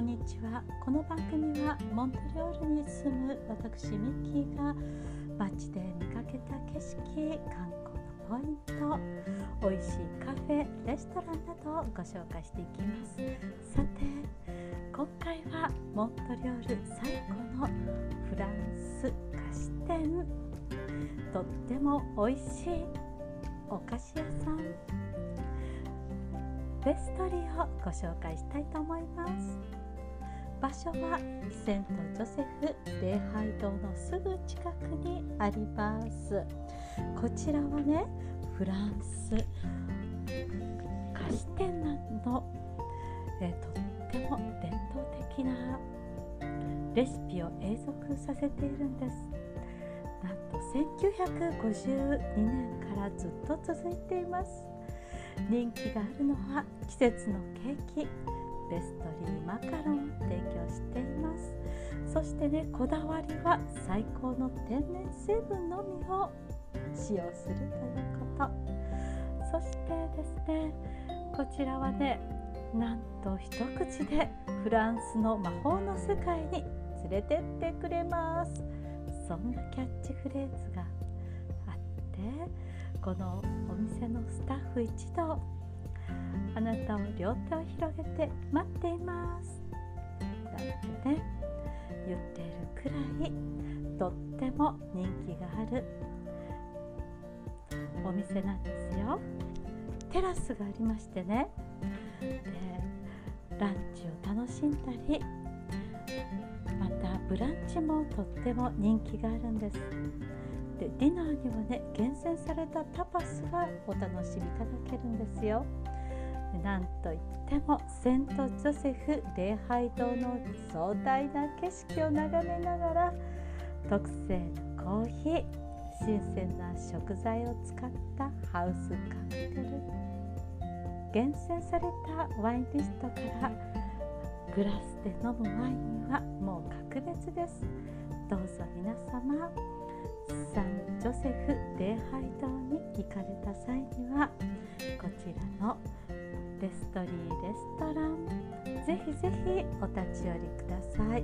こんにちは。この番組はモントリオールに住む私ミッキーが街で見かけた景色観光のポイント美味しいカフェレストランなどをご紹介していきます。さて今回はモントリオール最古のフランス菓子店。とっても美味しいお菓子屋さん。ベストリーをご紹介したいと思います。場所はセントジョセフ礼拝堂のすぐ近くにあります。こちらはねフランス菓子店などえとっても伝統的なレシピを永続させているんです。なんと1952年からずっと続いています。人気があるのは季節のケーキ。ベストリーマカロン提供しています。そしてねこだわりは最高の天然成分のみを使用するということ。そしてですねこちらはねなんと一口でフランスの魔法の世界に連れてってくれます。そんなキャッチフレーズがあってこのお店のスタッフ一同あなたを両手を広げて待っています。だってね言っているくらいとっても人気があるお店なんですよ。テラスがありましてね。でランチを楽しんだりまたブランチもとっても人気があるんです。でディナーにはね厳選されたタパスがお楽しみいただけるんですよ。なんといってもセントジョセフ礼拝堂の壮大な景色を眺めながら特製のコーヒー新鮮な食材を使ったハウスカクテル厳選されたワインリストからグラスで飲むワインはもう格別です。どうぞ皆様サンジョセフ礼拝堂に行かれた際にはこちらのぜひお立ち寄りください。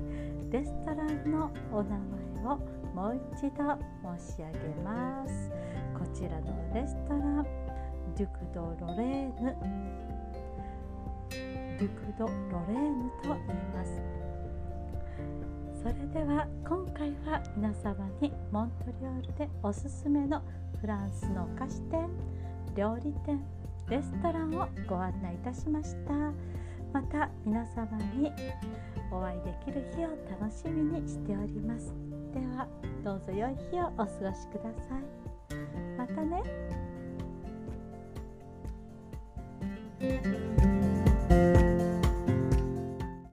レストランのお名前をもう一度申し上げます。こちらのレストランデュクド・ロレーヌ。デュクド・ロレーヌと言います。それでは今回は皆様にモントリオールでおすすめのフランスの菓子店料理店レストランをご案内いたしました。また皆様にお会いできる日を楽しみにしております。ではどうぞ良い日をお過ごしください。またね。